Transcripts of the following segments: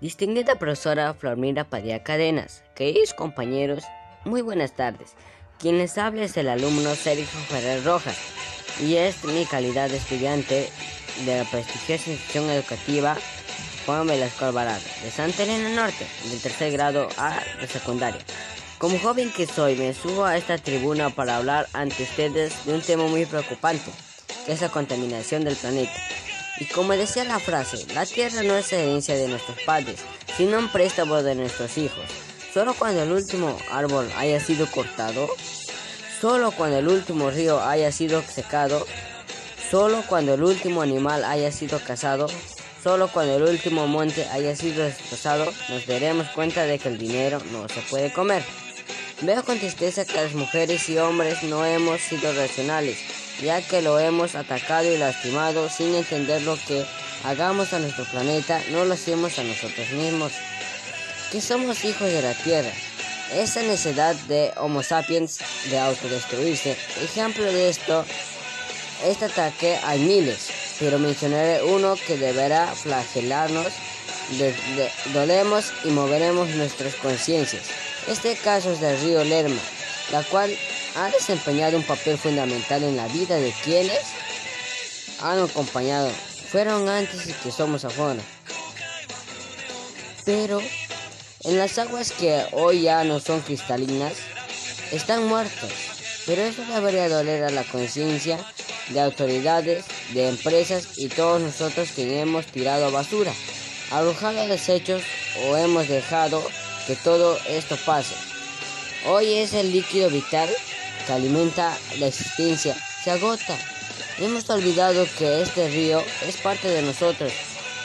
Distinguida profesora Flormira Padilla Cadenas, queridos compañeros, muy buenas tardes. Quien les es el alumno Sergio Ferrer Rojas y es mi calidad de estudiante de la prestigiosa institución educativa Juan Velasco Alvarado de Santa Elena Norte, del tercer grado A de secundaria. Como joven que soy, me subo a esta tribuna para hablar ante ustedes de un tema muy preocupante, que la contaminación del planeta. Y como decía la frase, la tierra no es herencia de nuestros padres, sino un préstamo de nuestros hijos. Solo cuando el último árbol haya sido cortado, solo cuando el último río haya sido secado, solo cuando el último animal haya sido cazado, solo cuando el último monte haya sido destrozado, nos daremos cuenta de que el dinero no se puede comer. Veo con tristeza que las mujeres y hombres no hemos sido racionales ya que lo hemos atacado y lastimado sin entender lo que hagamos a nuestro planeta, no lo hacemos a nosotros mismos, que somos hijos de la Tierra. Esa necesidad de Homo sapiens de autodestruirse, ejemplo de esto, este ataque hay miles, pero mencionaré uno que deberá flagelarnos, dolemos y moveremos nuestras conciencias. Este caso es del río Lerma, la cual ha desempeñado un papel fundamental en la vida de quienes han acompañado, fueron antes y que somos ahora. Pero en las aguas que hoy ya no son cristalinas, están muertos. Pero eso debería doler a la conciencia de autoridades, de empresas y todos nosotros que hemos tirado basura, arrojado desechos o hemos dejado que todo esto pase. Hoy es el líquido vital que alimenta la existencia se agota. Hemos olvidado que este río es parte de nosotros,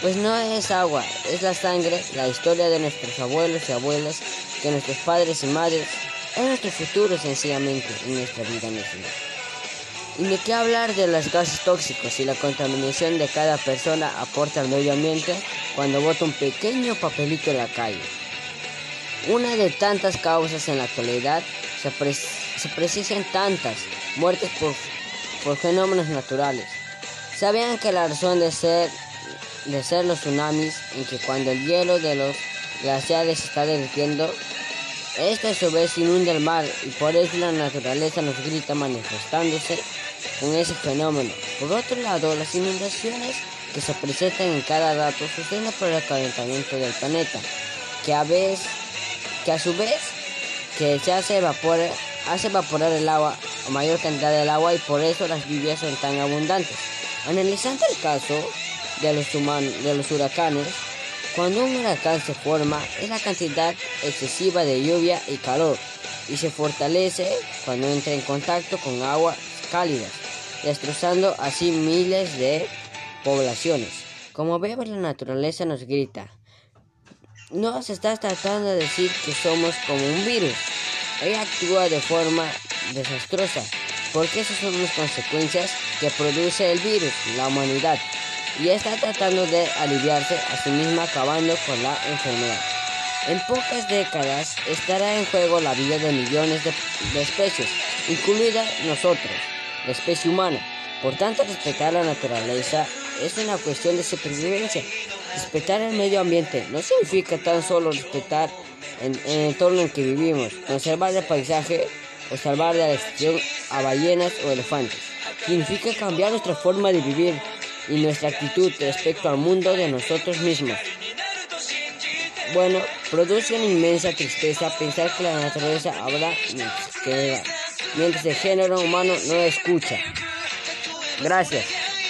pues no es agua, es la sangre, la historia de nuestros abuelos y abuelas, de nuestros padres y madres, es nuestro futuro sencillamente en nuestra vida misma. Y de qué hablar de los gases tóxicos y la contaminación de cada persona aporta al medio ambiente cuando bota un pequeño papelito en la calle. Una de tantas causas en la actualidad se, se precisan tantas muertes por, por fenómenos naturales. ¿Sabían que la razón de ser, de ser los tsunamis en que cuando el hielo de los glaciares se está derritiendo, este a su vez inunda el mar y por eso la naturaleza nos grita manifestándose con ese fenómeno. Por otro lado, las inundaciones que se presentan en cada rato suceden por el calentamiento del planeta, que a, vez, que a su vez que se hace evaporar hace evaporar el agua o mayor cantidad del agua y por eso las lluvias son tan abundantes. Analizando el caso de los, huracanes, cuando un huracán se forma es la cantidad excesiva de lluvia y calor y se fortalece cuando entra en contacto con aguas cálidas, destrozando así miles de poblaciones. Como vemos la naturaleza nos grita, no se está tratando de decir que somos como un virus, ella actúa de forma desastrosa, porque esas son las consecuencias que produce el virus, la humanidad, y está tratando de aliviarse a sí misma acabando con la enfermedad. En pocas décadas estará en juego la vida de millones de, de especies, incluida nosotros, la especie humana. Por tanto, respetar la naturaleza es una cuestión de supervivencia. Respetar el medio ambiente no significa tan solo respetar el entorno en que vivimos, conservar el paisaje o salvar la destrucción a ballenas o elefantes. Significa cambiar nuestra forma de vivir y nuestra actitud respecto al mundo de nosotros mismos. Bueno, produce una inmensa tristeza pensar que la naturaleza habrá que mientras el género humano no escucha. Gracias.